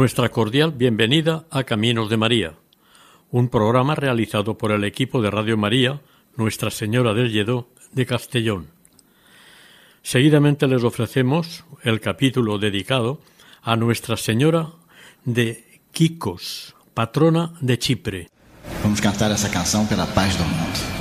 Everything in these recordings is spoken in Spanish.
Nuestra cordial bienvenida a Caminos de María, un programa realizado por el equipo de Radio María, Nuestra Señora del Lledó de Castellón. Seguidamente les ofrecemos el capítulo dedicado a Nuestra Señora de Kikos, patrona de Chipre. Vamos cantar essa canção pela paz do mundo.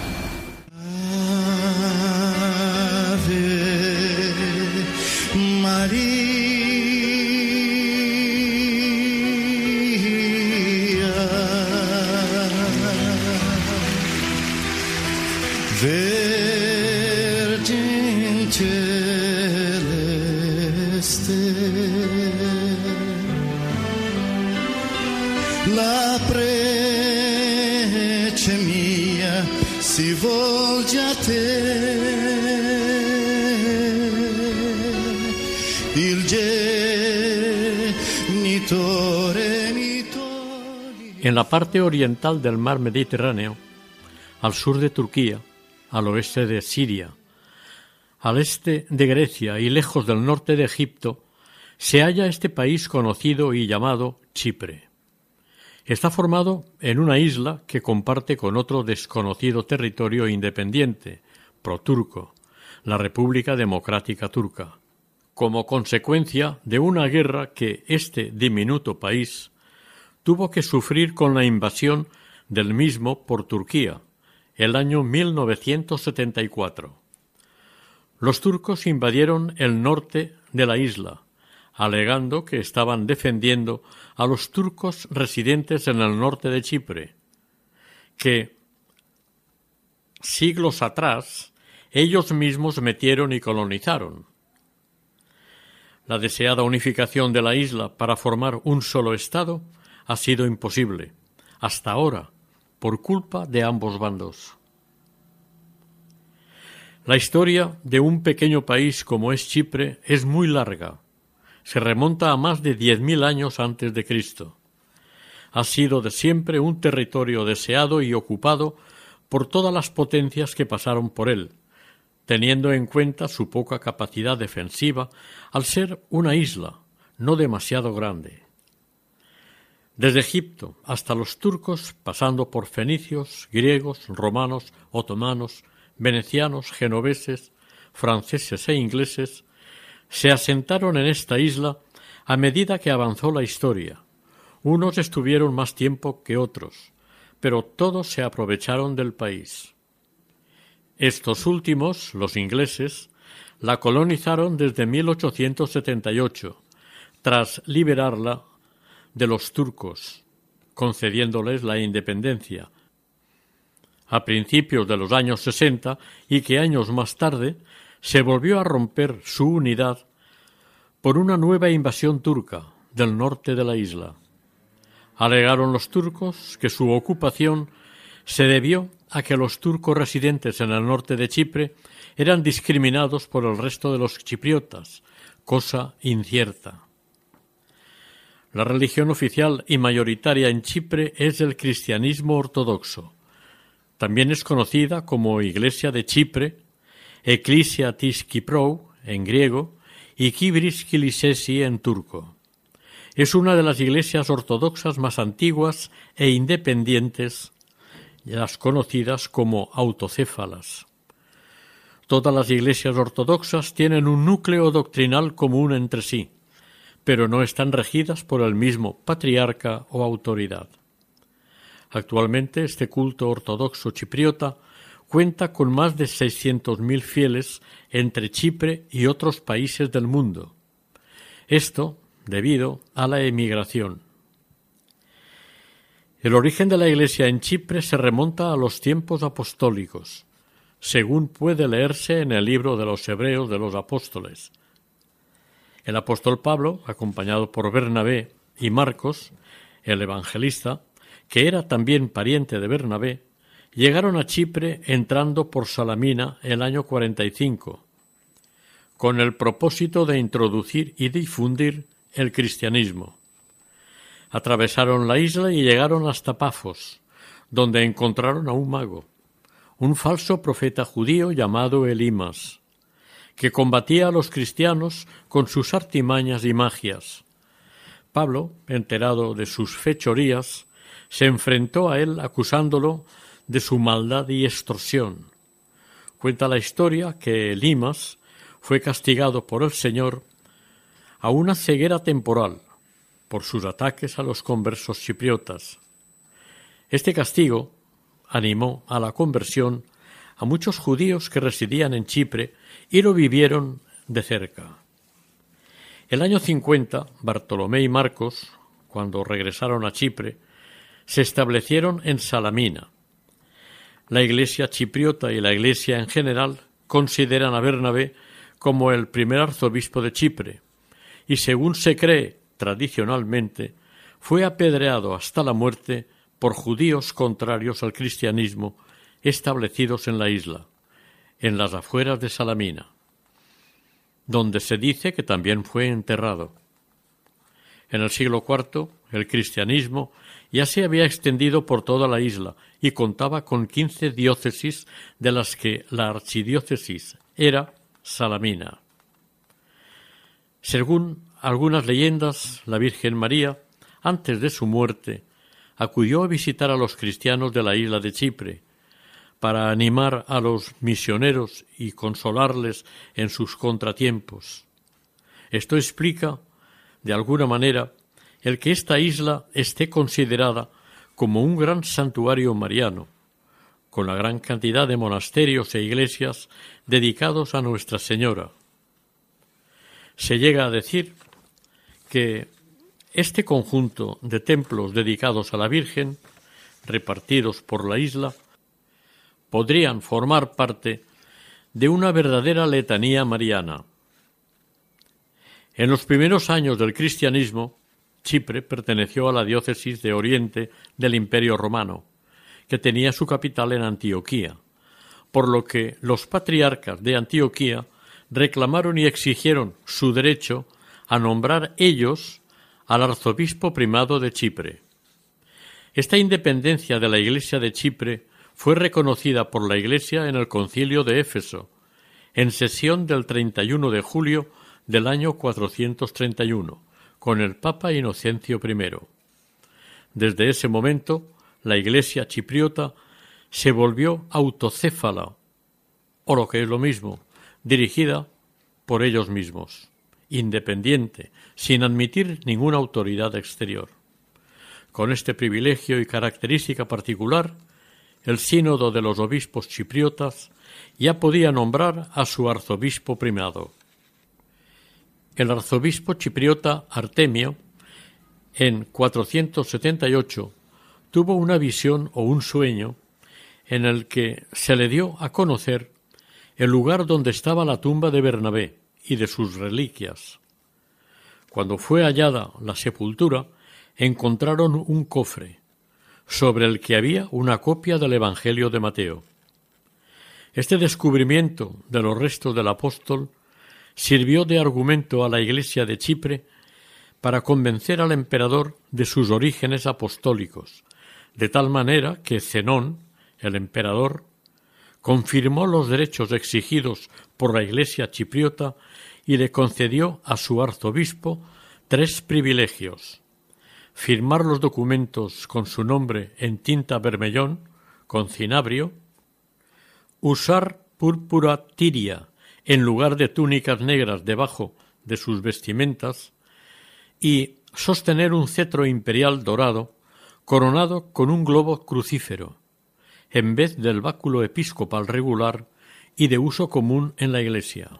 Parte oriental del mar Mediterráneo, al sur de Turquía, al oeste de Siria, al este de Grecia y lejos del norte de Egipto, se halla este país conocido y llamado Chipre. Está formado en una isla que comparte con otro desconocido territorio independiente, proturco, la República Democrática Turca, como consecuencia de una guerra que este diminuto país tuvo que sufrir con la invasión del mismo por Turquía, el año 1974. Los turcos invadieron el norte de la isla, alegando que estaban defendiendo a los turcos residentes en el norte de Chipre, que siglos atrás ellos mismos metieron y colonizaron. La deseada unificación de la isla para formar un solo Estado ha sido imposible, hasta ahora, por culpa de ambos bandos. La historia de un pequeño país como es Chipre es muy larga. Se remonta a más de diez mil años antes de Cristo. Ha sido de siempre un territorio deseado y ocupado por todas las potencias que pasaron por él, teniendo en cuenta su poca capacidad defensiva al ser una isla no demasiado grande. Desde Egipto hasta los turcos, pasando por fenicios, griegos, romanos, otomanos, venecianos, genoveses, franceses e ingleses, se asentaron en esta isla a medida que avanzó la historia. Unos estuvieron más tiempo que otros, pero todos se aprovecharon del país. Estos últimos, los ingleses, la colonizaron desde 1878, tras liberarla de los turcos, concediéndoles la independencia, a principios de los años sesenta y que años más tarde se volvió a romper su unidad por una nueva invasión turca del norte de la isla. Alegaron los turcos que su ocupación se debió a que los turcos residentes en el norte de Chipre eran discriminados por el resto de los chipriotas, cosa incierta. La religión oficial y mayoritaria en Chipre es el cristianismo ortodoxo. También es conocida como Iglesia de Chipre, Ecclesia tis Kyprou en griego y Kibris Kilisesi en turco. Es una de las iglesias ortodoxas más antiguas e independientes, las conocidas como autocéfalas. Todas las iglesias ortodoxas tienen un núcleo doctrinal común entre sí, pero no están regidas por el mismo patriarca o autoridad. Actualmente este culto ortodoxo chipriota cuenta con más de 600.000 fieles entre Chipre y otros países del mundo. Esto debido a la emigración. El origen de la Iglesia en Chipre se remonta a los tiempos apostólicos. según puede leerse en el libro de los Hebreos de los Apóstoles. El apóstol Pablo, acompañado por Bernabé y Marcos, el evangelista, que era también pariente de Bernabé, llegaron a Chipre entrando por Salamina el año 45, con el propósito de introducir y difundir el cristianismo. Atravesaron la isla y llegaron hasta Pafos, donde encontraron a un mago, un falso profeta judío llamado Elimas, que combatía a los cristianos con sus artimañas y magias. Pablo, enterado de sus fechorías, se enfrentó a él acusándolo de su maldad y extorsión. Cuenta la historia que Elimas fue castigado por el Señor a una ceguera temporal por sus ataques a los conversos chipriotas. Este castigo animó a la conversión a muchos judíos que residían en Chipre y lo vivieron de cerca. El año 50, Bartolomé y Marcos, cuando regresaron a Chipre, se establecieron en Salamina. La Iglesia chipriota y la Iglesia en general consideran a Bernabé como el primer arzobispo de Chipre, y según se cree tradicionalmente, fue apedreado hasta la muerte por judíos contrarios al cristianismo establecidos en la isla, en las afueras de Salamina, donde se dice que también fue enterrado. En el siglo IV, el cristianismo ya se había extendido por toda la isla y contaba con quince diócesis, de las que la archidiócesis era Salamina. Según algunas leyendas, la Virgen María, antes de su muerte, acudió a visitar a los cristianos de la isla de Chipre, para animar a los misioneros y consolarles en sus contratiempos. Esto explica, de alguna manera, el que esta isla esté considerada como un gran santuario mariano, con la gran cantidad de monasterios e iglesias dedicados a Nuestra Señora. Se llega a decir que este conjunto de templos dedicados a la Virgen, repartidos por la isla, podrían formar parte de una verdadera letanía mariana. En los primeros años del cristianismo, Chipre perteneció a la diócesis de Oriente del Imperio romano, que tenía su capital en Antioquía, por lo que los patriarcas de Antioquía reclamaron y exigieron su derecho a nombrar ellos al arzobispo primado de Chipre. Esta independencia de la Iglesia de Chipre fue reconocida por la Iglesia en el concilio de Éfeso, en sesión del 31 de julio del año 431, con el Papa Inocencio I. Desde ese momento, la Iglesia chipriota se volvió autocéfala, o lo que es lo mismo, dirigida por ellos mismos, independiente, sin admitir ninguna autoridad exterior. Con este privilegio y característica particular, el sínodo de los obispos chipriotas ya podía nombrar a su arzobispo primado. El arzobispo chipriota Artemio, en 478, tuvo una visión o un sueño en el que se le dio a conocer el lugar donde estaba la tumba de Bernabé y de sus reliquias. Cuando fue hallada la sepultura, encontraron un cofre, sobre el que había una copia del Evangelio de Mateo. Este descubrimiento de los restos del apóstol sirvió de argumento a la Iglesia de Chipre para convencer al emperador de sus orígenes apostólicos, de tal manera que Zenón, el emperador, confirmó los derechos exigidos por la Iglesia chipriota y le concedió a su arzobispo tres privilegios firmar los documentos con su nombre en tinta vermellón, con cinabrio, usar púrpura tiria en lugar de túnicas negras debajo de sus vestimentas y sostener un cetro imperial dorado coronado con un globo crucífero, en vez del báculo episcopal regular y de uso común en la Iglesia.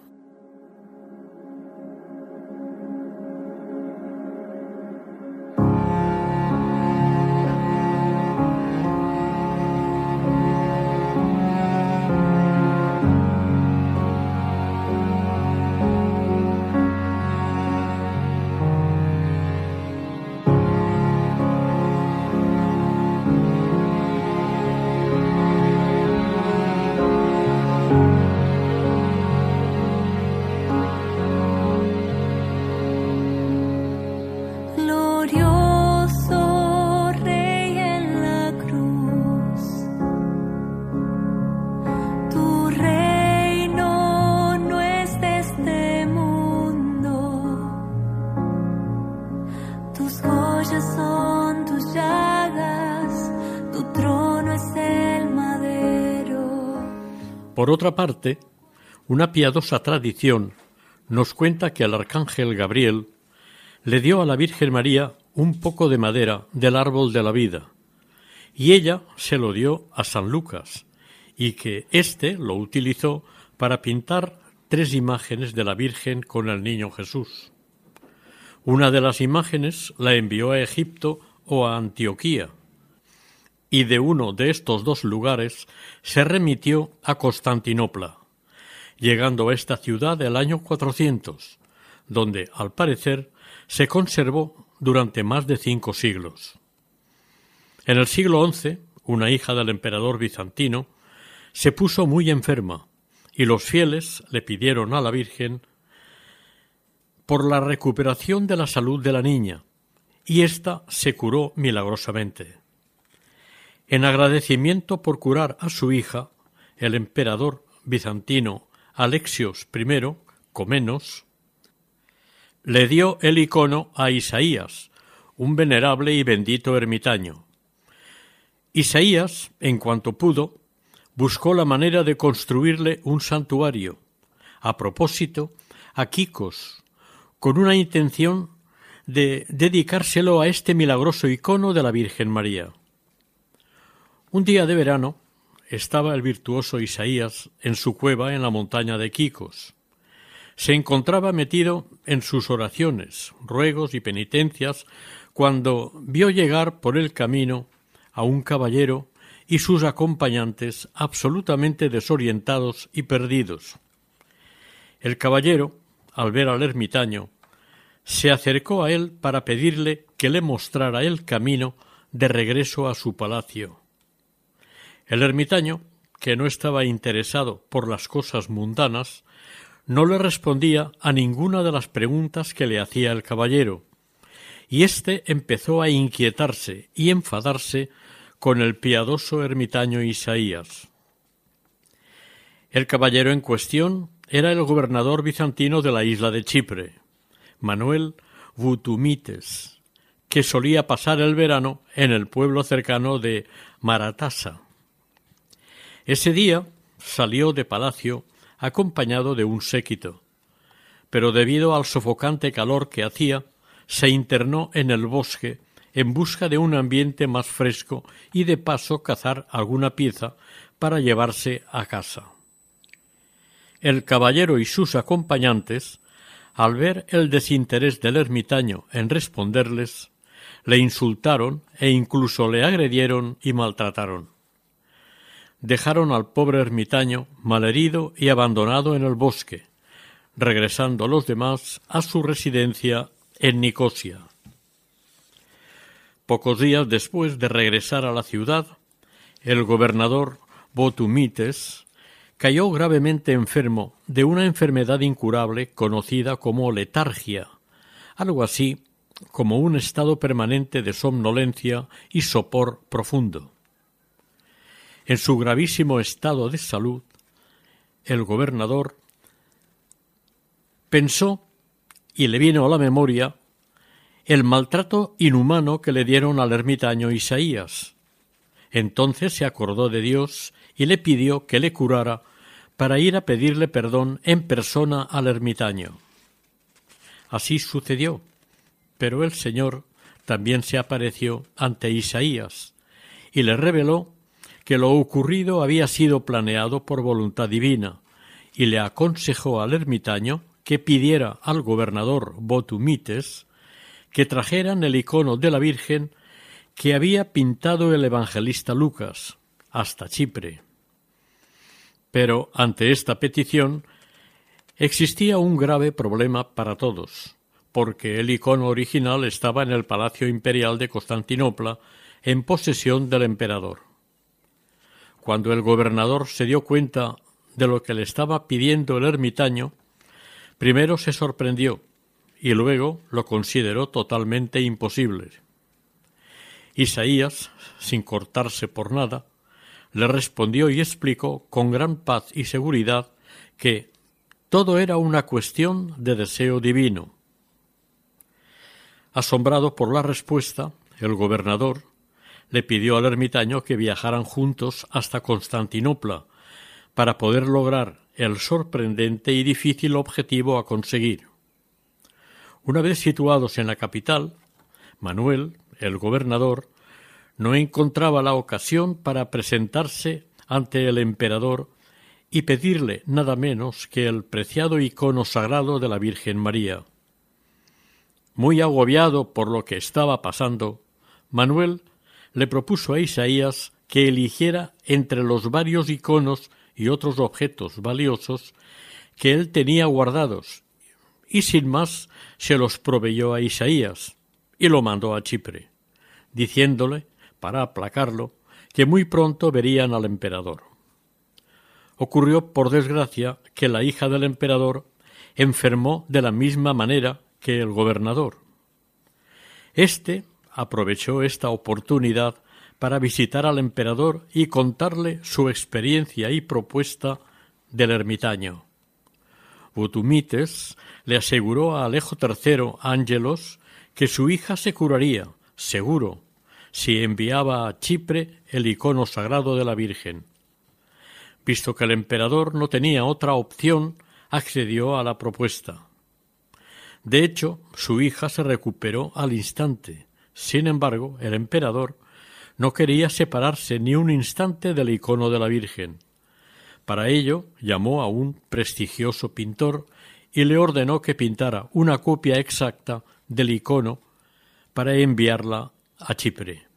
Por otra parte, una piadosa tradición nos cuenta que el arcángel Gabriel le dio a la Virgen María un poco de madera del árbol de la vida, y ella se lo dio a San Lucas, y que éste lo utilizó para pintar tres imágenes de la Virgen con el niño Jesús. Una de las imágenes la envió a Egipto o a Antioquía, y de uno de estos dos lugares se remitió a Constantinopla, llegando a esta ciudad el año 400, donde, al parecer, se conservó durante más de cinco siglos. En el siglo XI, una hija del emperador bizantino se puso muy enferma y los fieles le pidieron a la Virgen por la recuperación de la salud de la niña, y ésta se curó milagrosamente. En agradecimiento por curar a su hija, el emperador bizantino Alexios I, Comenos, le dio el icono a Isaías, un venerable y bendito ermitaño. Isaías, en cuanto pudo, buscó la manera de construirle un santuario, a propósito, a Kikos, con una intención de dedicárselo a este milagroso icono de la Virgen María. Un día de verano estaba el virtuoso Isaías en su cueva en la montaña de Kikos se encontraba metido en sus oraciones, ruegos y penitencias cuando vio llegar por el camino a un caballero y sus acompañantes absolutamente desorientados y perdidos. El caballero, al ver al ermitaño, se acercó a él para pedirle que le mostrara el camino de regreso a su palacio. El ermitaño, que no estaba interesado por las cosas mundanas, no le respondía a ninguna de las preguntas que le hacía el caballero, y éste empezó a inquietarse y enfadarse con el piadoso ermitaño Isaías. El caballero en cuestión era el gobernador bizantino de la isla de Chipre, Manuel Vutumites, que solía pasar el verano en el pueblo cercano de Maratasa. Ese día salió de palacio acompañado de un séquito. Pero debido al sofocante calor que hacía, se internó en el bosque en busca de un ambiente más fresco y de paso cazar alguna pieza para llevarse a casa. El caballero y sus acompañantes, al ver el desinterés del ermitaño en responderles, le insultaron e incluso le agredieron y maltrataron dejaron al pobre ermitaño malherido y abandonado en el bosque, regresando los demás a su residencia en Nicosia. Pocos días después de regresar a la ciudad, el gobernador Botumites cayó gravemente enfermo de una enfermedad incurable conocida como letargia, algo así como un estado permanente de somnolencia y sopor profundo. En su gravísimo estado de salud, el gobernador pensó y le vino a la memoria el maltrato inhumano que le dieron al ermitaño Isaías. Entonces se acordó de Dios y le pidió que le curara para ir a pedirle perdón en persona al ermitaño. Así sucedió, pero el Señor también se apareció ante Isaías y le reveló que lo ocurrido había sido planeado por voluntad divina, y le aconsejó al ermitaño que pidiera al gobernador Botumites que trajeran el icono de la Virgen que había pintado el evangelista Lucas hasta Chipre. Pero ante esta petición existía un grave problema para todos, porque el icono original estaba en el Palacio Imperial de Constantinopla en posesión del emperador. Cuando el gobernador se dio cuenta de lo que le estaba pidiendo el ermitaño, primero se sorprendió y luego lo consideró totalmente imposible. Isaías, sin cortarse por nada, le respondió y explicó con gran paz y seguridad que todo era una cuestión de deseo divino. Asombrado por la respuesta, el gobernador le pidió al ermitaño que viajaran juntos hasta Constantinopla para poder lograr el sorprendente y difícil objetivo a conseguir. Una vez situados en la capital, Manuel, el gobernador, no encontraba la ocasión para presentarse ante el emperador y pedirle nada menos que el preciado icono sagrado de la Virgen María. Muy agobiado por lo que estaba pasando, Manuel le propuso a Isaías que eligiera entre los varios iconos y otros objetos valiosos que él tenía guardados, y sin más se los proveyó a Isaías, y lo mandó a Chipre, diciéndole, para aplacarlo, que muy pronto verían al emperador. Ocurrió, por desgracia, que la hija del emperador enfermó de la misma manera que el gobernador. Este aprovechó esta oportunidad para visitar al emperador y contarle su experiencia y propuesta del ermitaño. Butumites le aseguró a Alejo III Ángelos que su hija se curaría, seguro, si enviaba a Chipre el icono sagrado de la Virgen. Visto que el emperador no tenía otra opción, accedió a la propuesta. De hecho, su hija se recuperó al instante. Sin embargo, el emperador no quería separarse ni un instante del icono de la Virgen. Para ello llamó a un prestigioso pintor y le ordenó que pintara una copia exacta del icono para enviarla a Chipre.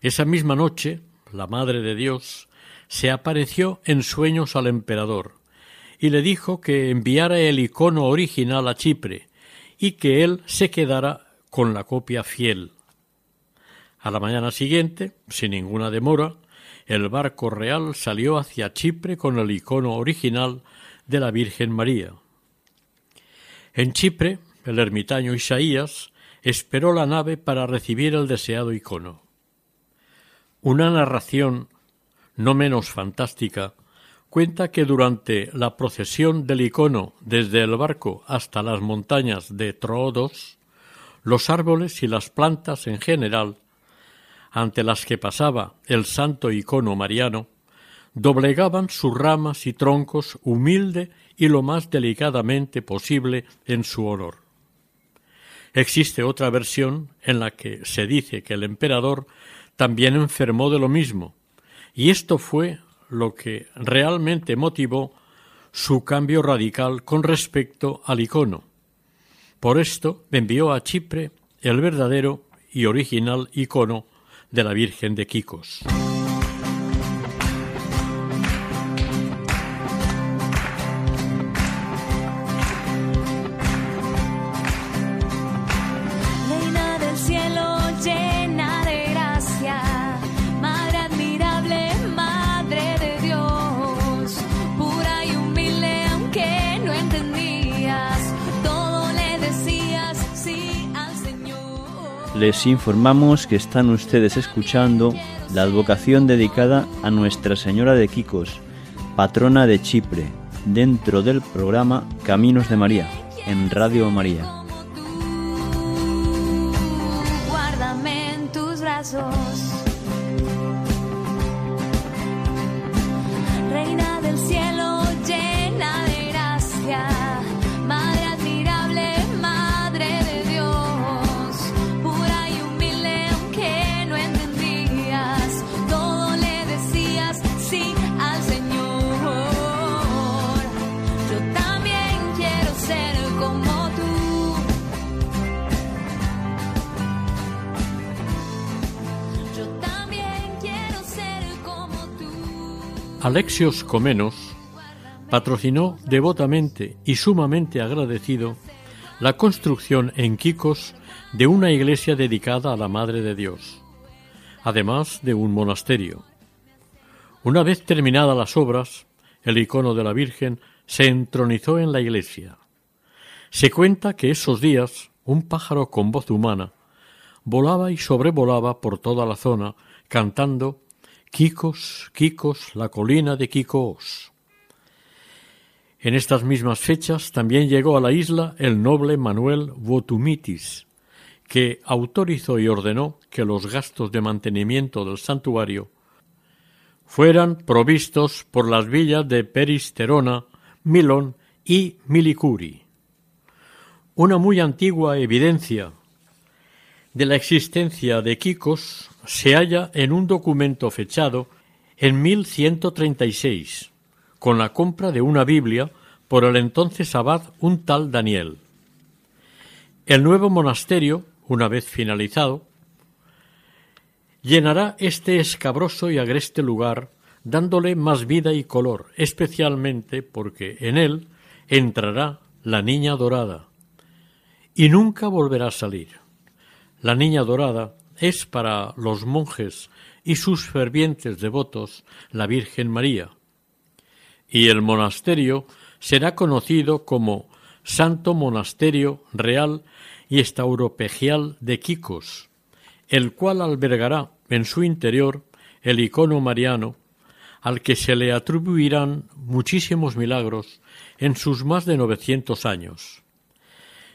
Esa misma noche, la Madre de Dios se apareció en sueños al emperador y le dijo que enviara el icono original a Chipre y que él se quedara con la copia fiel. A la mañana siguiente, sin ninguna demora, el barco real salió hacia Chipre con el icono original de la Virgen María. En Chipre, el ermitaño Isaías esperó la nave para recibir el deseado icono. Una narración no menos fantástica cuenta que durante la procesión del icono desde el barco hasta las montañas de Troodos, los árboles y las plantas en general ante las que pasaba el santo icono mariano, doblegaban sus ramas y troncos humilde y lo más delicadamente posible en su honor. Existe otra versión en la que se dice que el emperador también enfermó de lo mismo, y esto fue lo que realmente motivó su cambio radical con respecto al icono. Por esto envió a Chipre el verdadero y original icono de la Virgen de Quicos. Les informamos que están ustedes escuchando la advocación dedicada a Nuestra Señora de Quicos, patrona de Chipre, dentro del programa Caminos de María, en Radio María. Alexios Comenos patrocinó devotamente y sumamente agradecido la construcción en Quicos de una iglesia dedicada a la Madre de Dios, además de un monasterio. Una vez terminadas las obras, el icono de la Virgen se entronizó en la iglesia. Se cuenta que esos días un pájaro con voz humana volaba y sobrevolaba por toda la zona cantando Quicos, Quicos, la colina de Quicos. En estas mismas fechas también llegó a la isla el noble Manuel Votumitis, que autorizó y ordenó que los gastos de mantenimiento del santuario fueran provistos por las villas de Peristerona, Milón y Milicuri. Una muy antigua evidencia de la existencia de Quicos se halla en un documento fechado en 1136, con la compra de una Biblia por el entonces abad un tal Daniel. El nuevo monasterio, una vez finalizado, llenará este escabroso y agreste lugar, dándole más vida y color, especialmente porque en él entrará la niña dorada, y nunca volverá a salir. La niña dorada es para los monjes y sus fervientes devotos la Virgen María, y el monasterio será conocido como Santo Monasterio Real y Estauropegial de Quicos, el cual albergará en su interior el icono mariano, al que se le atribuirán muchísimos milagros en sus más de novecientos años.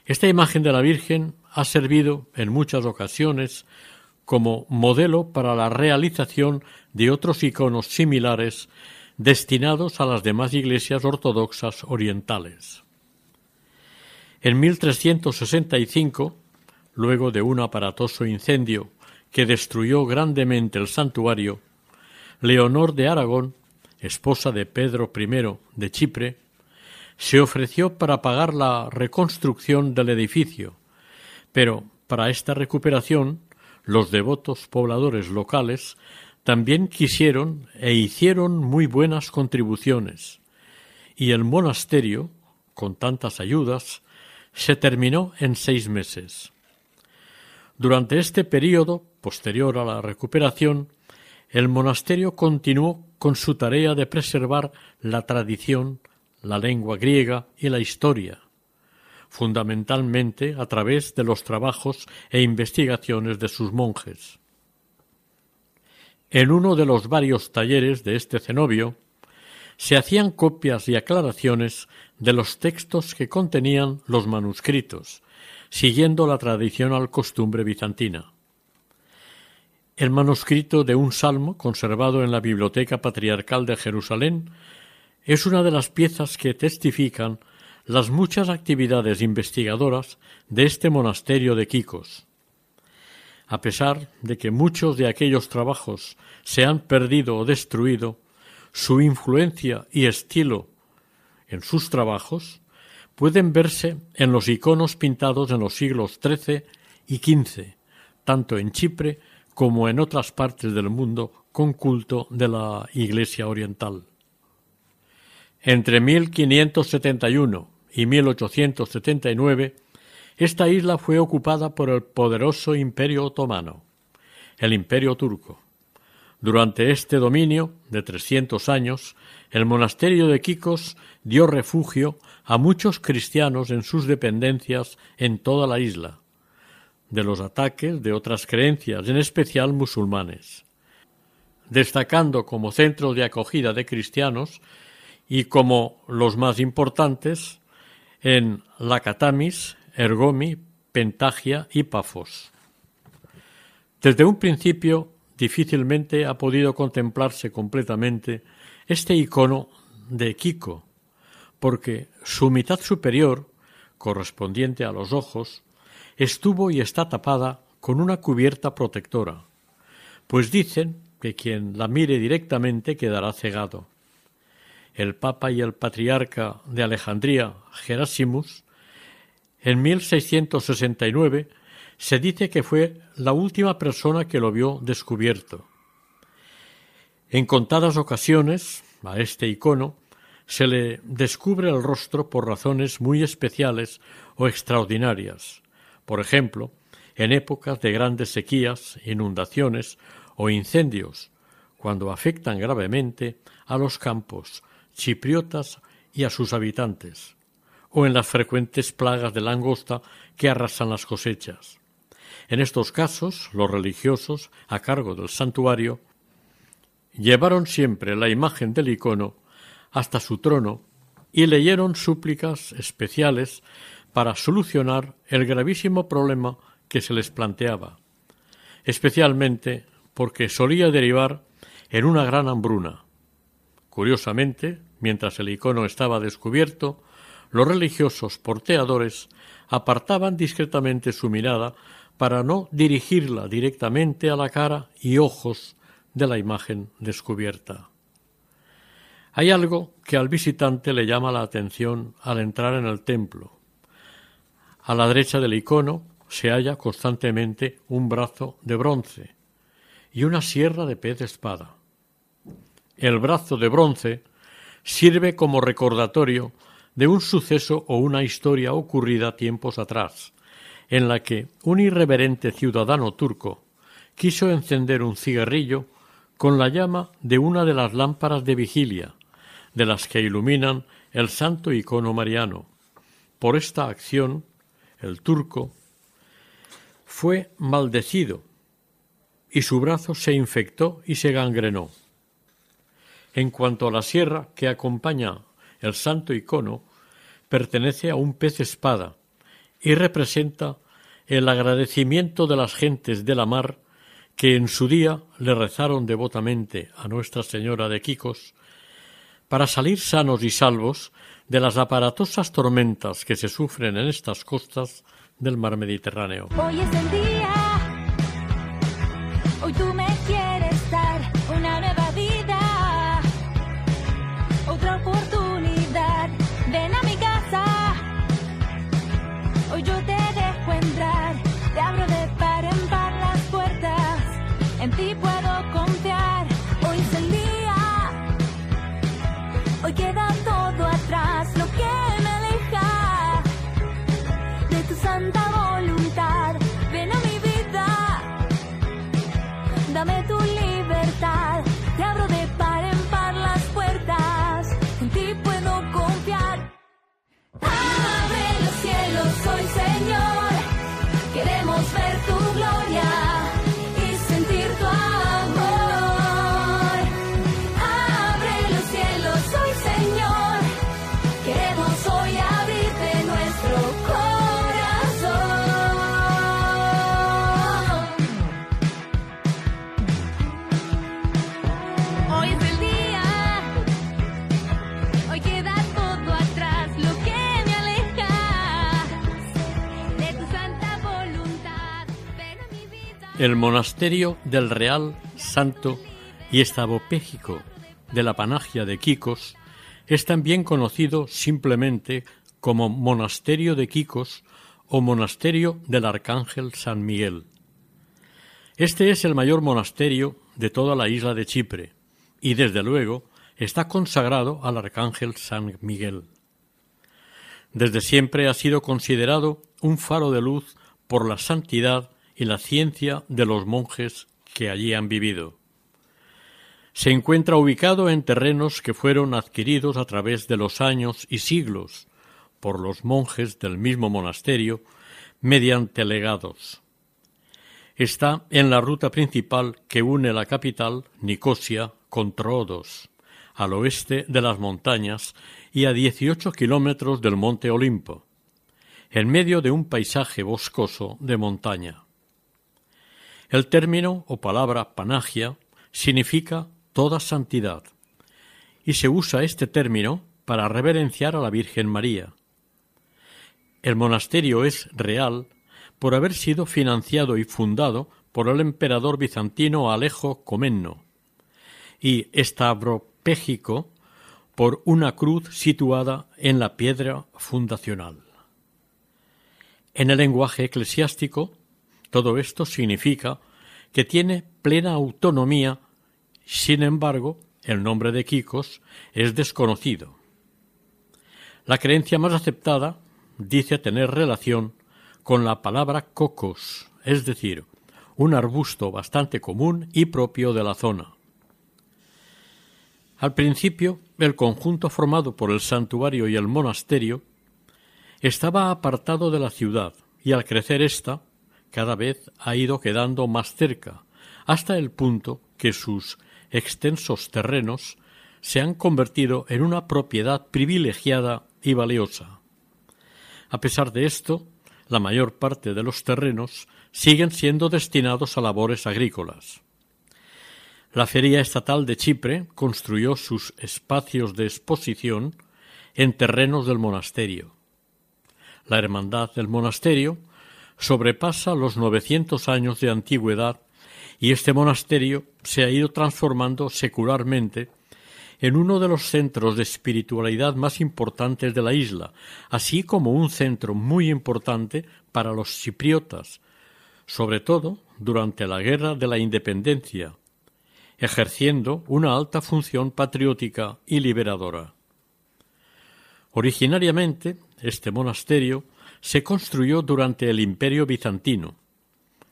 Esta imagen de la Virgen ha servido en muchas ocasiones como modelo para la realización de otros iconos similares destinados a las demás iglesias ortodoxas orientales. En 1365, luego de un aparatoso incendio que destruyó grandemente el santuario, Leonor de Aragón, esposa de Pedro I de Chipre, se ofreció para pagar la reconstrucción del edificio, pero para esta recuperación los devotos pobladores locales también quisieron e hicieron muy buenas contribuciones, y el monasterio, con tantas ayudas, se terminó en seis meses. Durante este período, posterior a la recuperación, el monasterio continuó con su tarea de preservar la tradición, la lengua griega y la historia, fundamentalmente a través de los trabajos e investigaciones de sus monjes. En uno de los varios talleres de este cenobio se hacían copias y aclaraciones de los textos que contenían los manuscritos, siguiendo la tradicional costumbre bizantina. El manuscrito de un salmo conservado en la Biblioteca Patriarcal de Jerusalén es una de las piezas que testifican las muchas actividades investigadoras de este monasterio de Quicos. A pesar de que muchos de aquellos trabajos se han perdido o destruido, su influencia y estilo en sus trabajos pueden verse en los iconos pintados en los siglos XIII y XV, tanto en Chipre como en otras partes del mundo con culto de la Iglesia Oriental. Entre 1571 y 1879, esta isla fue ocupada por el poderoso Imperio otomano, el Imperio turco. Durante este dominio de trescientos años, el monasterio de Quicos dio refugio a muchos cristianos en sus dependencias en toda la isla, de los ataques de otras creencias, en especial musulmanes, destacando como centro de acogida de cristianos y como los más importantes en Lacatamis, Ergomi, Pentagia y Pafos. Desde un principio difícilmente ha podido contemplarse completamente este icono de Kiko, porque su mitad superior, correspondiente a los ojos, estuvo y está tapada con una cubierta protectora, pues dicen que quien la mire directamente quedará cegado. El Papa y el Patriarca de Alejandría, Gerasimus, en 1669 se dice que fue la última persona que lo vio descubierto. En contadas ocasiones, a este icono, se le descubre el rostro por razones muy especiales o extraordinarias. Por ejemplo, en épocas de grandes sequías, inundaciones o incendios, cuando afectan gravemente a los campos chipriotas y a sus habitantes, o en las frecuentes plagas de langosta que arrasan las cosechas. En estos casos, los religiosos, a cargo del santuario, llevaron siempre la imagen del icono hasta su trono y leyeron súplicas especiales para solucionar el gravísimo problema que se les planteaba, especialmente porque solía derivar en una gran hambruna. Curiosamente, mientras el icono estaba descubierto, los religiosos porteadores apartaban discretamente su mirada para no dirigirla directamente a la cara y ojos de la imagen descubierta. Hay algo que al visitante le llama la atención al entrar en el templo. A la derecha del icono se halla constantemente un brazo de bronce y una sierra de pez de espada. El brazo de bronce sirve como recordatorio de un suceso o una historia ocurrida tiempos atrás, en la que un irreverente ciudadano turco quiso encender un cigarrillo con la llama de una de las lámparas de vigilia, de las que iluminan el santo icono mariano. Por esta acción, el turco fue maldecido y su brazo se infectó y se gangrenó. En cuanto a la sierra que acompaña el santo icono, pertenece a un pez espada y representa el agradecimiento de las gentes de la mar que en su día le rezaron devotamente a Nuestra Señora de Quicos para salir sanos y salvos de las aparatosas tormentas que se sufren en estas costas del mar Mediterráneo. El monasterio del Real Santo y Estavopéjico de la Panagia de Quicos es también conocido simplemente como Monasterio de Quicos o Monasterio del Arcángel San Miguel. Este es el mayor monasterio de toda la isla de Chipre y desde luego está consagrado al Arcángel San Miguel. Desde siempre ha sido considerado un faro de luz por la santidad y la ciencia de los monjes que allí han vivido. Se encuentra ubicado en terrenos que fueron adquiridos a través de los años y siglos por los monjes del mismo monasterio mediante legados. Está en la ruta principal que une la capital, Nicosia, con Troodos, al oeste de las montañas y a 18 kilómetros del monte Olimpo, en medio de un paisaje boscoso de montaña. El término o palabra panagia significa toda santidad, y se usa este término para reverenciar a la Virgen María. El monasterio es real por haber sido financiado y fundado por el emperador bizantino Alejo Comenno, y estabropéjico por una cruz situada en la piedra fundacional. En el lenguaje eclesiástico, todo esto significa que tiene plena autonomía, sin embargo, el nombre de Quicos es desconocido. La creencia más aceptada dice tener relación con la palabra cocos, es decir, un arbusto bastante común y propio de la zona. Al principio, el conjunto formado por el santuario y el monasterio estaba apartado de la ciudad y al crecer ésta cada vez ha ido quedando más cerca, hasta el punto que sus extensos terrenos se han convertido en una propiedad privilegiada y valiosa. A pesar de esto, la mayor parte de los terrenos siguen siendo destinados a labores agrícolas. La Feria Estatal de Chipre construyó sus espacios de exposición en terrenos del monasterio. La hermandad del monasterio sobrepasa los 900 años de antigüedad y este monasterio se ha ido transformando secularmente en uno de los centros de espiritualidad más importantes de la isla, así como un centro muy importante para los chipriotas, sobre todo durante la Guerra de la Independencia, ejerciendo una alta función patriótica y liberadora. Originariamente, este monasterio se construyó durante el Imperio bizantino,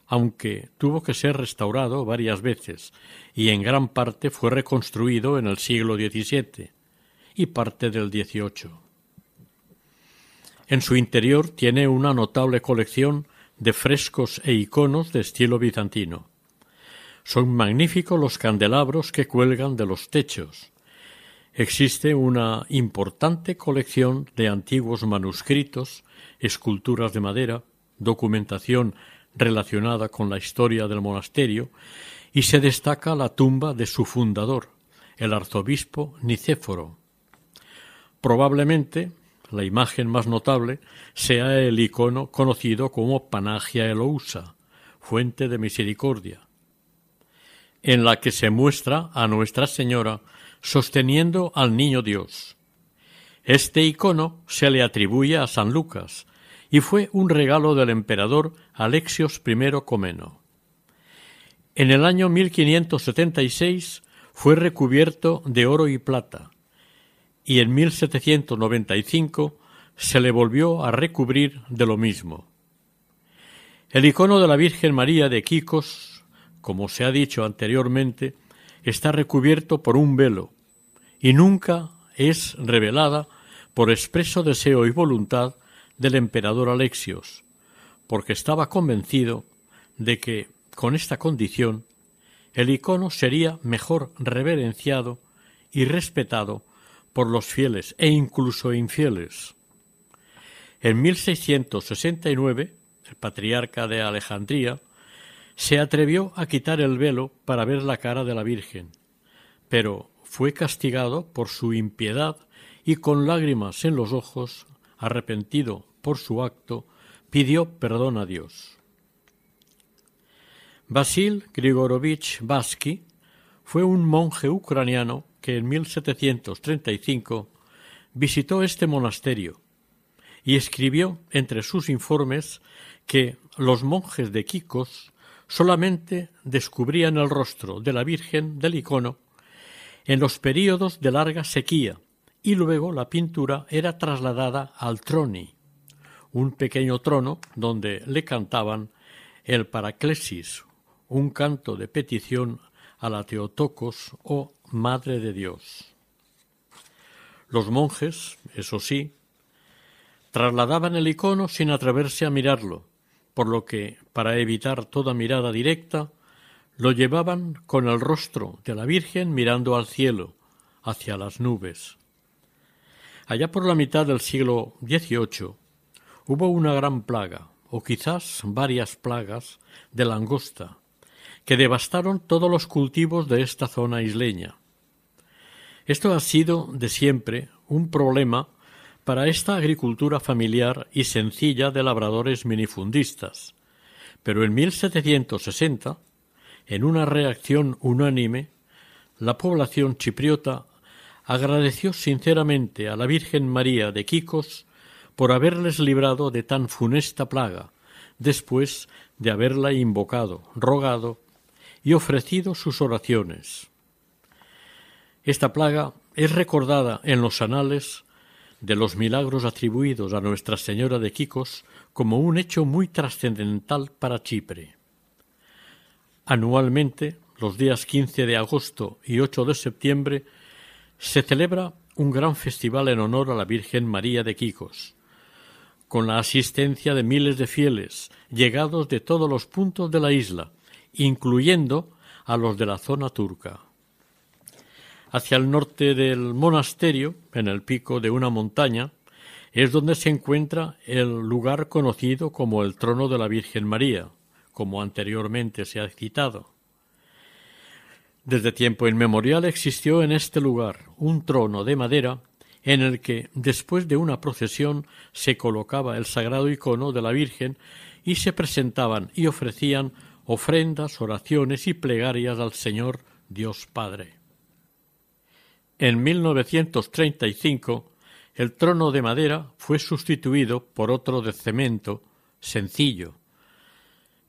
aunque tuvo que ser restaurado varias veces y en gran parte fue reconstruido en el siglo XVII y parte del XVIII. En su interior tiene una notable colección de frescos e iconos de estilo bizantino. Son magníficos los candelabros que cuelgan de los techos. Existe una importante colección de antiguos manuscritos, esculturas de madera, documentación relacionada con la historia del monasterio, y se destaca la tumba de su fundador, el arzobispo Nicéforo. Probablemente la imagen más notable sea el icono conocido como Panagia Elousa, fuente de misericordia, en la que se muestra a Nuestra Señora sosteniendo al Niño Dios. Este icono se le atribuye a San Lucas y fue un regalo del emperador Alexios I Comeno. En el año 1576 fue recubierto de oro y plata y en 1795 se le volvió a recubrir de lo mismo. El icono de la Virgen María de Quicos, como se ha dicho anteriormente, está recubierto por un velo y nunca es revelada por expreso deseo y voluntad del emperador Alexios, porque estaba convencido de que, con esta condición, el icono sería mejor reverenciado y respetado por los fieles e incluso infieles. En 1669, el patriarca de Alejandría se atrevió a quitar el velo para ver la cara de la Virgen, pero fue castigado por su impiedad y con lágrimas en los ojos, arrepentido por su acto, pidió perdón a Dios. Basil Grigorovich Baski fue un monje ucraniano que en 1735 visitó este monasterio y escribió entre sus informes que los monjes de Kikos solamente descubrían el rostro de la Virgen del icono en los períodos de larga sequía y luego la pintura era trasladada al troni, un pequeño trono donde le cantaban el paraclesis, un canto de petición a la Teotocos o Madre de Dios. Los monjes, eso sí, trasladaban el icono sin atreverse a mirarlo, por lo que, para evitar toda mirada directa, lo llevaban con el rostro de la Virgen mirando al cielo, hacia las nubes. Allá por la mitad del siglo XVIII hubo una gran plaga, o quizás varias plagas, de langosta, que devastaron todos los cultivos de esta zona isleña. Esto ha sido de siempre un problema para esta agricultura familiar y sencilla de labradores minifundistas, pero en 1760, en una reacción unánime, la población chipriota agradeció sinceramente a la Virgen María de Quicos por haberles librado de tan funesta plaga, después de haberla invocado, rogado y ofrecido sus oraciones. Esta plaga es recordada en los anales de los milagros atribuidos a Nuestra Señora de Quicos como un hecho muy trascendental para Chipre. Anualmente, los días 15 de agosto y 8 de septiembre, se celebra un gran festival en honor a la Virgen María de Quicos, con la asistencia de miles de fieles llegados de todos los puntos de la isla, incluyendo a los de la zona turca. Hacia el norte del monasterio, en el pico de una montaña, es donde se encuentra el lugar conocido como el trono de la Virgen María, como anteriormente se ha citado. Desde tiempo inmemorial existió en este lugar un trono de madera en el que, después de una procesión, se colocaba el sagrado icono de la Virgen y se presentaban y ofrecían ofrendas, oraciones y plegarias al Señor Dios Padre. En 1935 el trono de madera fue sustituido por otro de cemento sencillo,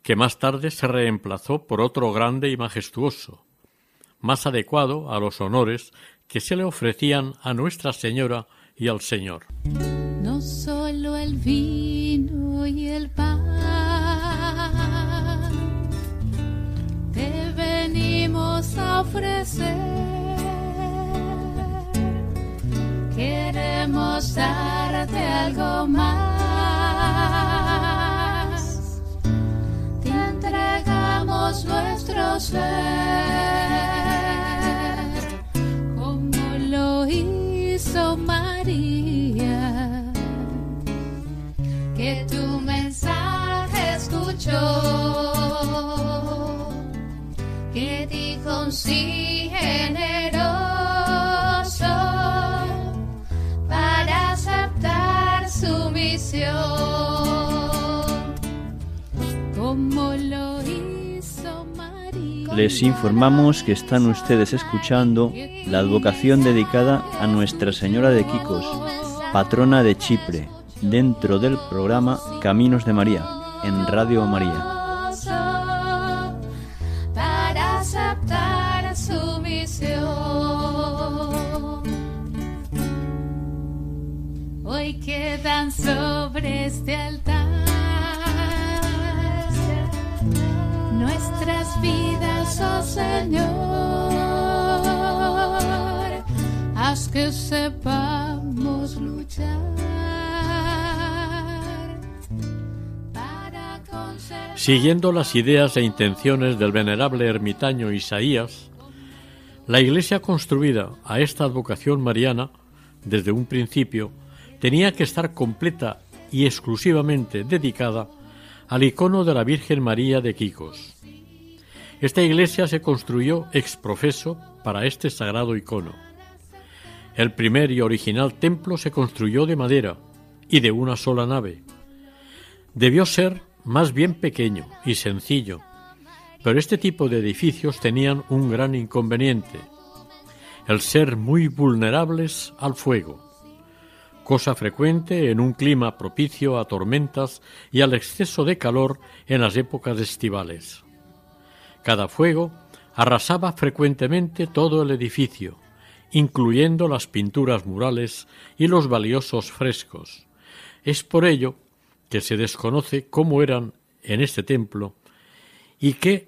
que más tarde se reemplazó por otro grande y majestuoso, más adecuado a los honores que se le ofrecían a Nuestra Señora y al Señor. No solo el vino y el pan te venimos a ofrecer. Queremos darte algo más. Te entregamos nuestro ser. María, que tu mensaje escuchó, que dijo sí generoso para aceptar su misión, Les informamos que están ustedes escuchando la advocación dedicada a Nuestra Señora de Quicos, patrona de Chipre, dentro del programa Caminos de María, en Radio María. Para aceptar su misión. Hoy quedan sobre este altar vidas, oh Señor que sepamos luchar. Siguiendo las ideas e intenciones del venerable ermitaño Isaías, la iglesia construida a esta advocación mariana desde un principio tenía que estar completa y exclusivamente dedicada al icono de la Virgen María de Quicos. Esta iglesia se construyó ex profeso para este sagrado icono. El primer y original templo se construyó de madera y de una sola nave. Debió ser más bien pequeño y sencillo, pero este tipo de edificios tenían un gran inconveniente, el ser muy vulnerables al fuego, cosa frecuente en un clima propicio a tormentas y al exceso de calor en las épocas estivales. Cada fuego arrasaba frecuentemente todo el edificio, incluyendo las pinturas murales y los valiosos frescos. Es por ello que se desconoce cómo eran en este templo y que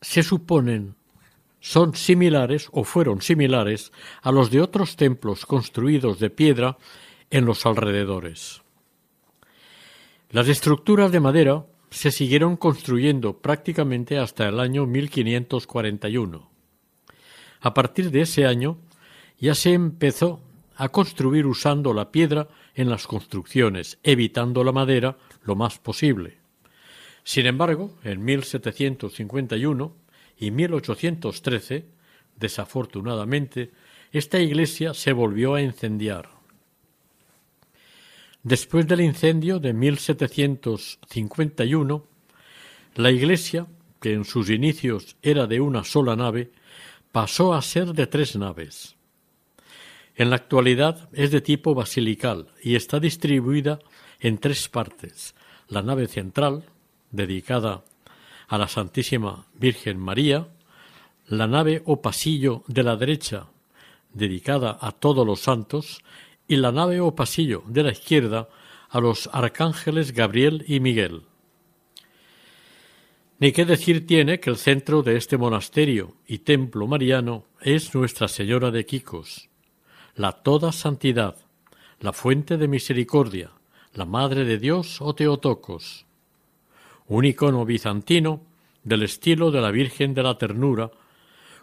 se suponen son similares o fueron similares a los de otros templos construidos de piedra en los alrededores. Las estructuras de madera se siguieron construyendo prácticamente hasta el año 1541. A partir de ese año ya se empezó a construir usando la piedra en las construcciones, evitando la madera lo más posible. Sin embargo, en 1751 y 1813, desafortunadamente, esta iglesia se volvió a incendiar. Después del incendio de 1751, la iglesia, que en sus inicios era de una sola nave, pasó a ser de tres naves. En la actualidad es de tipo basilical y está distribuida en tres partes. La nave central, dedicada a la Santísima Virgen María, la nave o pasillo de la derecha, dedicada a todos los santos, y la nave o pasillo de la izquierda a los arcángeles Gabriel y Miguel. Ni qué decir tiene que el centro de este monasterio y templo mariano es Nuestra Señora de Quicos, la toda santidad, la fuente de misericordia, la Madre de Dios o Teotocos, un icono bizantino del estilo de la Virgen de la Ternura,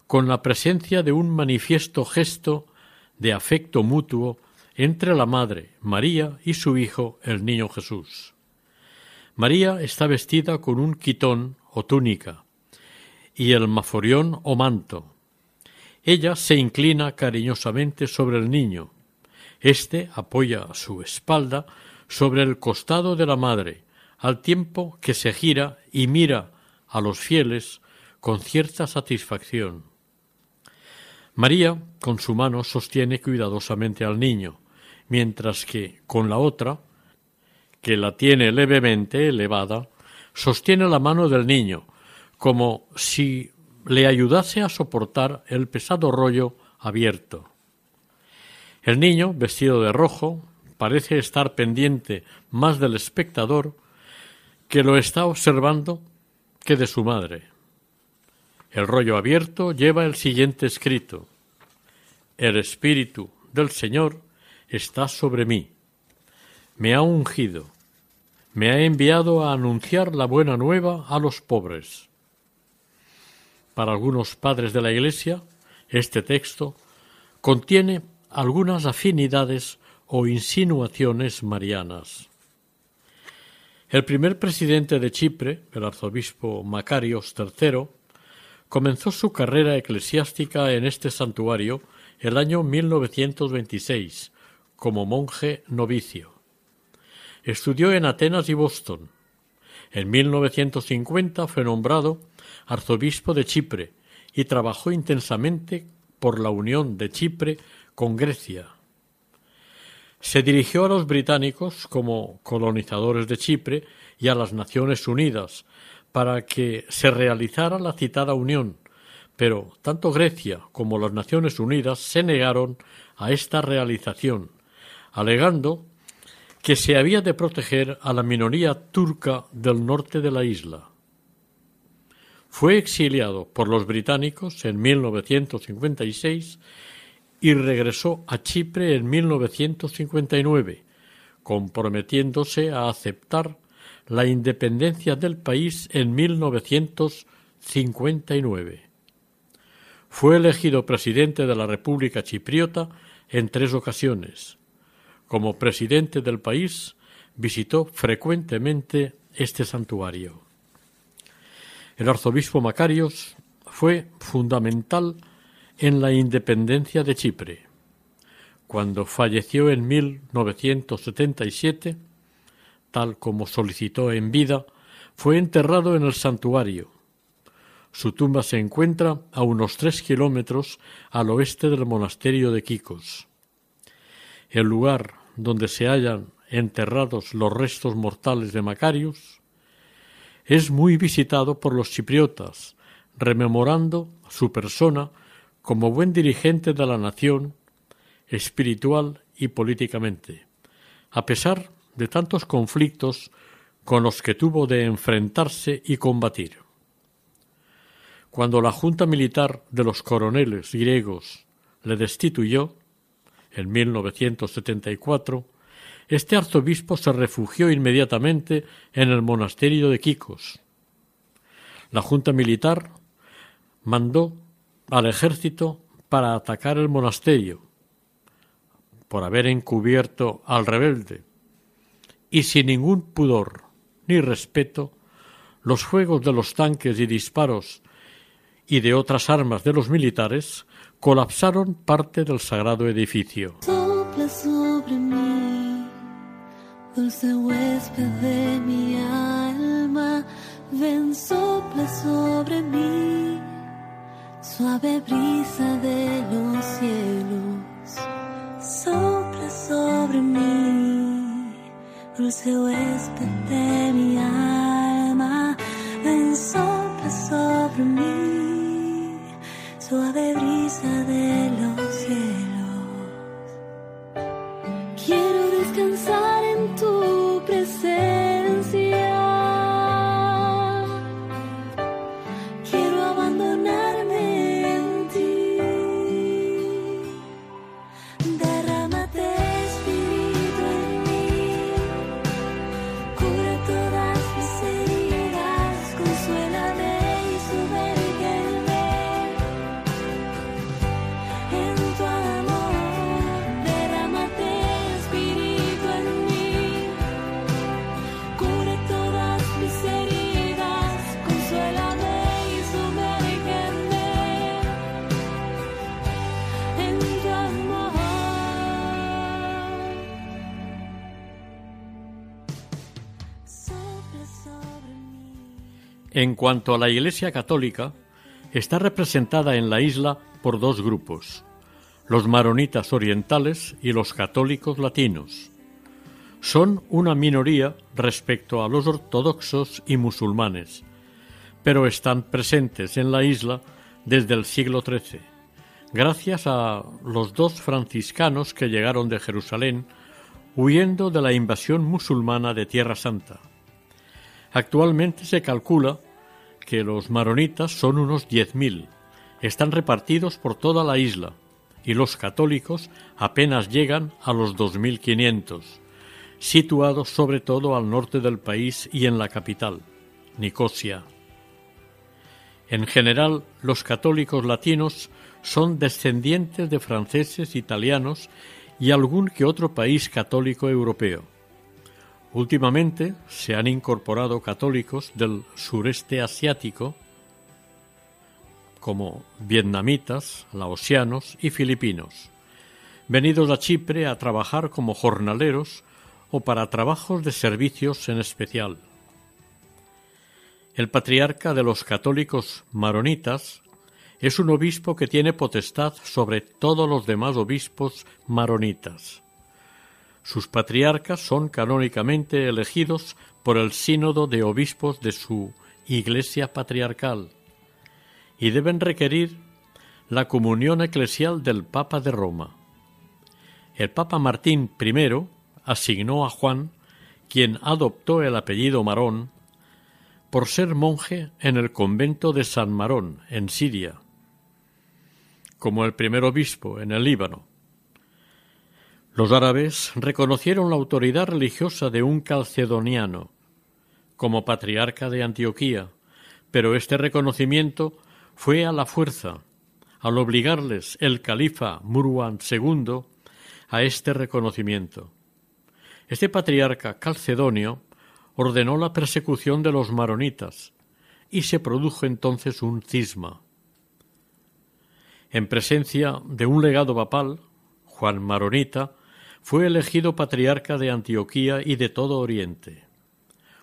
con la presencia de un manifiesto gesto de afecto mutuo entre la Madre, María, y su Hijo, el Niño Jesús. María está vestida con un quitón o túnica, y el maforión o manto, Ella se inclina cariñosamente sobre el niño. Este apoya su espalda sobre el costado de la madre, al tiempo que se gira y mira a los fieles con cierta satisfacción. María, con su mano, sostiene cuidadosamente al niño, mientras que con la otra, que la tiene levemente elevada, sostiene la mano del niño, como si le ayudase a soportar el pesado rollo abierto. El niño, vestido de rojo, parece estar pendiente más del espectador que lo está observando que de su madre. El rollo abierto lleva el siguiente escrito El Espíritu del Señor está sobre mí. Me ha ungido. Me ha enviado a anunciar la buena nueva a los pobres. Para algunos padres de la Iglesia, este texto contiene algunas afinidades o insinuaciones marianas. El primer presidente de Chipre, el arzobispo Macarios III, comenzó su carrera eclesiástica en este santuario el año 1926 como monje novicio. Estudió en Atenas y Boston. En 1950 fue nombrado arzobispo de Chipre y trabajó intensamente por la unión de Chipre con Grecia. Se dirigió a los británicos como colonizadores de Chipre y a las Naciones Unidas para que se realizara la citada unión, pero tanto Grecia como las Naciones Unidas se negaron a esta realización, alegando que se había de proteger a la minoría turca del norte de la isla. Fue exiliado por los británicos en 1956 y regresó a Chipre en 1959, comprometiéndose a aceptar la independencia del país en 1959. Fue elegido presidente de la República Chipriota en tres ocasiones. Como presidente del país, visitó frecuentemente este santuario. El arzobispo Macarios fue fundamental en la independencia de Chipre. Cuando falleció en 1977, tal como solicitó en vida, fue enterrado en el santuario. Su tumba se encuentra a unos tres kilómetros al oeste del monasterio de Quicos. El lugar donde se hallan enterrados los restos mortales de Macarius es muy visitado por los chipriotas, rememorando su persona como buen dirigente de la nación, espiritual y políticamente, a pesar de tantos conflictos con los que tuvo de enfrentarse y combatir. Cuando la Junta Militar de los coroneles griegos le destituyó, en 1974, este arzobispo se refugió inmediatamente en el monasterio de Quicos. La Junta Militar mandó al ejército para atacar el monasterio, por haber encubierto al rebelde, y sin ningún pudor ni respeto, los fuegos de los tanques y disparos y de otras armas de los militares colapsaron parte del sagrado edificio. Sopla sobre mí, dulce huésped de mi alma, ven sopla sobre mí, suave brisa de los cielos, sopla sobre mí, dulce huésped de mi alma, ven sopla sobre mí, suave brisa de En cuanto a la Iglesia Católica, está representada en la isla por dos grupos, los maronitas orientales y los católicos latinos. Son una minoría respecto a los ortodoxos y musulmanes, pero están presentes en la isla desde el siglo XIII, gracias a los dos franciscanos que llegaron de Jerusalén huyendo de la invasión musulmana de Tierra Santa. Actualmente se calcula que los maronitas son unos 10.000. Están repartidos por toda la isla y los católicos apenas llegan a los 2.500, situados sobre todo al norte del país y en la capital, Nicosia. En general, los católicos latinos son descendientes de franceses, italianos y algún que otro país católico europeo. Últimamente se han incorporado católicos del sureste asiático como vietnamitas, laosianos y filipinos, venidos a Chipre a trabajar como jornaleros o para trabajos de servicios en especial. El patriarca de los católicos maronitas es un obispo que tiene potestad sobre todos los demás obispos maronitas. Sus patriarcas son canónicamente elegidos por el sínodo de obispos de su Iglesia patriarcal y deben requerir la comunión eclesial del Papa de Roma. El Papa Martín I asignó a Juan, quien adoptó el apellido Marón, por ser monje en el convento de San Marón, en Siria, como el primer obispo en el Líbano. Los árabes reconocieron la autoridad religiosa de un calcedoniano como patriarca de Antioquía, pero este reconocimiento fue a la fuerza, al obligarles el califa Murwan II a este reconocimiento. Este patriarca calcedonio ordenó la persecución de los maronitas y se produjo entonces un cisma. En presencia de un legado papal, Juan Maronita fue elegido patriarca de Antioquía y de todo Oriente.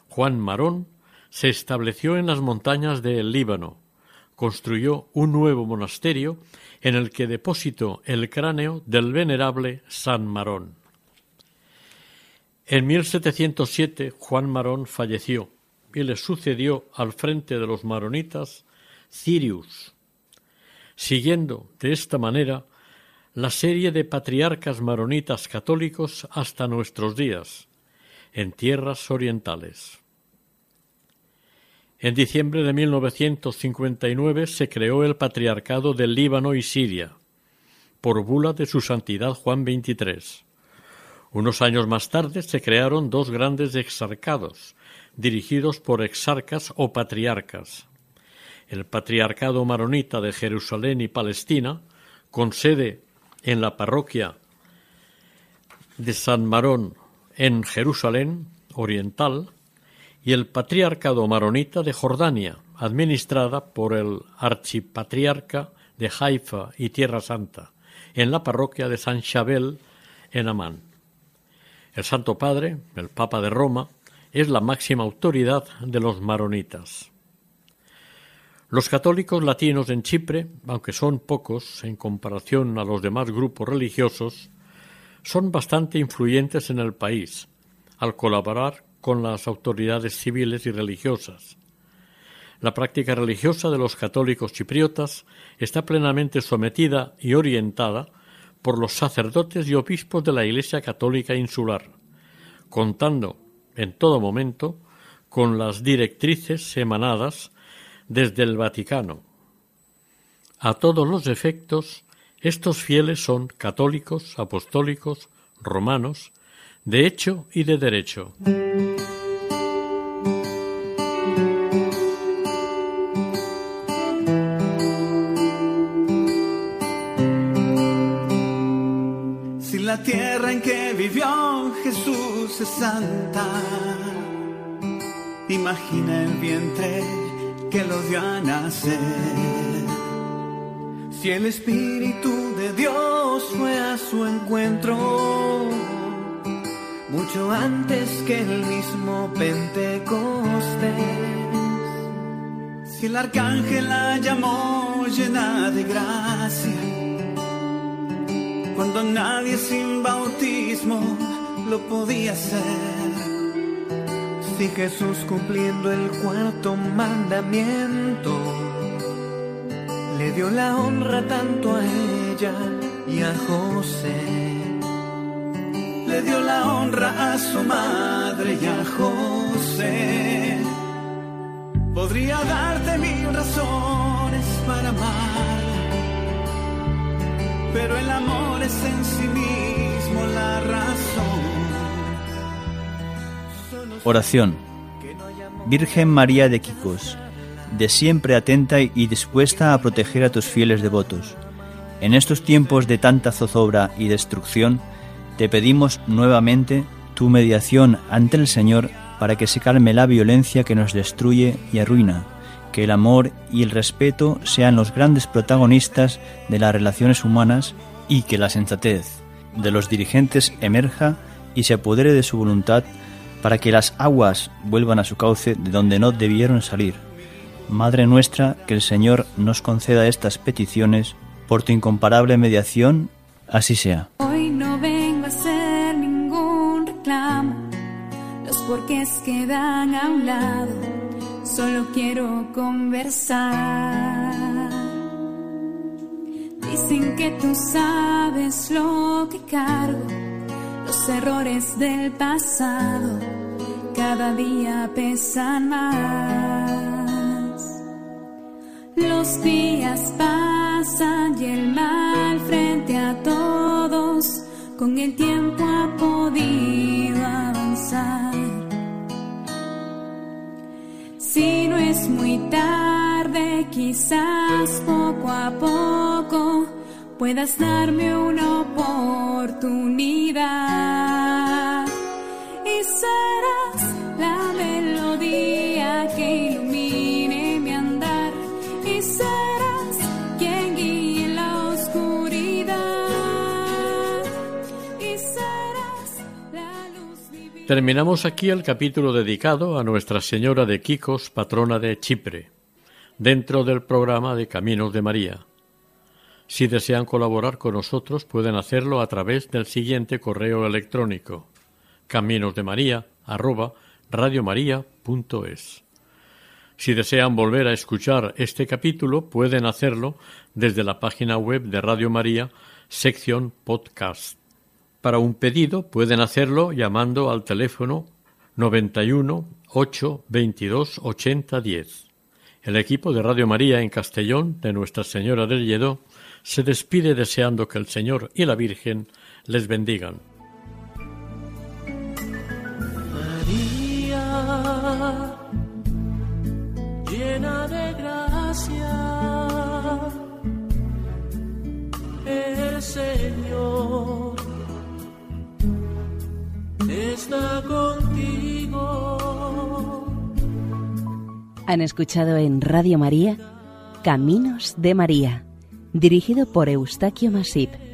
Juan Marón se estableció en las montañas del Líbano, construyó un nuevo monasterio en el que depositó el cráneo del venerable San Marón. En 1707 Juan Marón falleció y le sucedió al frente de los maronitas Cirius, siguiendo de esta manera la serie de patriarcas maronitas católicos hasta nuestros días, en tierras orientales. En diciembre de 1959 se creó el Patriarcado del Líbano y Siria, por bula de su Santidad Juan XXIII. Unos años más tarde se crearon dos grandes exarcados, dirigidos por exarcas o patriarcas. El Patriarcado Maronita de Jerusalén y Palestina, con sede en la parroquia de San Marón en Jerusalén Oriental y el Patriarcado Maronita de Jordania, administrada por el archipatriarca de Haifa y Tierra Santa, en la parroquia de San Chabel en Amán. El Santo Padre, el Papa de Roma, es la máxima autoridad de los maronitas. Los católicos latinos en Chipre, aunque son pocos en comparación a los demás grupos religiosos, son bastante influyentes en el país, al colaborar con las autoridades civiles y religiosas. La práctica religiosa de los católicos chipriotas está plenamente sometida y orientada por los sacerdotes y obispos de la Iglesia Católica Insular, contando en todo momento con las directrices emanadas desde el Vaticano. A todos los efectos, estos fieles son católicos, apostólicos, romanos, de hecho y de derecho. Si la tierra en que vivió Jesús es santa, imagina el vientre que lo dio a nacer. Si el Espíritu de Dios fue a su encuentro, mucho antes que el mismo Pentecostés, Si el arcángel la llamó llena de gracia, cuando nadie sin bautismo lo podía hacer. Si Jesús cumpliendo el cuarto mandamiento, le dio la honra tanto a ella y a José. Le dio la honra a su madre y a José. Podría darte mil razones para amar, pero el amor es en sí mismo la razón. Oración. Virgen María de Quicos, de siempre atenta y dispuesta a proteger a tus fieles devotos. En estos tiempos de tanta zozobra y destrucción, te pedimos nuevamente tu mediación ante el Señor para que se calme la violencia que nos destruye y arruina, que el amor y el respeto sean los grandes protagonistas de las relaciones humanas y que la sensatez de los dirigentes emerja y se apodere de su voluntad para que las aguas vuelvan a su cauce de donde no debieron salir. Madre nuestra, que el Señor nos conceda estas peticiones por tu incomparable mediación, así sea. Hoy no vengo a hacer ningún reclamo, los porqués quedan a un lado, solo quiero conversar. Dicen que tú sabes lo que cargo, los errores del pasado, cada día pesan más. Los días pasan y el mal frente a todos con el tiempo ha podido avanzar. Si no es muy tarde, quizás poco a poco puedas darme una oportunidad y serás la melodía que ilumine mi andar y serás quien guíe la oscuridad y serás la luz divina. Terminamos aquí el capítulo dedicado a Nuestra Señora de Quicos, patrona de Chipre, dentro del programa de Caminos de María. Si desean colaborar con nosotros, pueden hacerlo a través del siguiente correo electrónico caminosdemaria@radiomaria.es. Si desean volver a escuchar este capítulo, pueden hacerlo desde la página web de Radio María, sección podcast. Para un pedido pueden hacerlo llamando al teléfono 91 8 22 80 10. El equipo de Radio María en Castellón de Nuestra Señora del Lledó se despide deseando que el Señor y la Virgen les bendigan. María, llena de gracia, el Señor está contigo. Han escuchado en Radio María Caminos de María, dirigido por Eustaquio Masip.